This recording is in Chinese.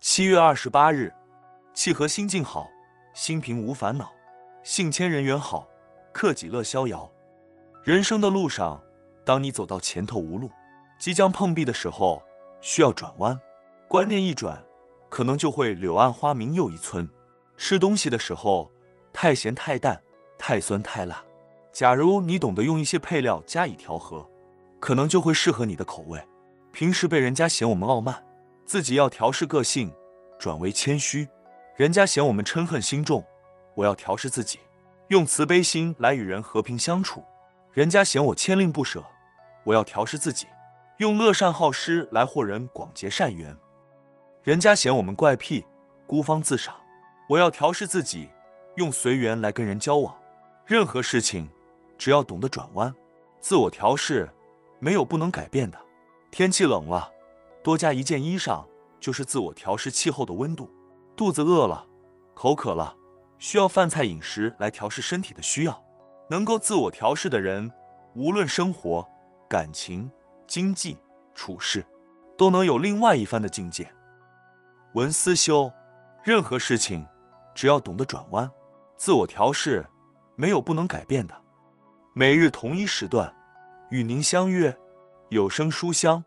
七月二十八日，契合心境好，心平无烦恼，性谦人缘好，克己乐逍遥。人生的路上，当你走到前头无路，即将碰壁的时候，需要转弯。观念一转，可能就会柳暗花明又一村。吃东西的时候，太咸太淡，太酸太辣。假如你懂得用一些配料加以调和，可能就会适合你的口味。平时被人家嫌我们傲慢，自己要调试个性，转为谦虚；人家嫌我们嗔恨心重，我要调试自己，用慈悲心来与人和平相处；人家嫌我牵吝不舍，我要调试自己，用乐善好施来获人广结善缘；人家嫌我们怪癖、孤芳自赏，我要调试自己，用随缘来跟人交往。任何事情，只要懂得转弯，自我调试，没有不能改变的。天气冷了，多加一件衣裳，就是自我调试气候的温度。肚子饿了，口渴了，需要饭菜饮食来调试身体的需要。能够自我调试的人，无论生活、感情、经济、处事，都能有另外一番的境界。文思修，任何事情，只要懂得转弯，自我调试，没有不能改变的。每日同一时段，与您相约有声书香。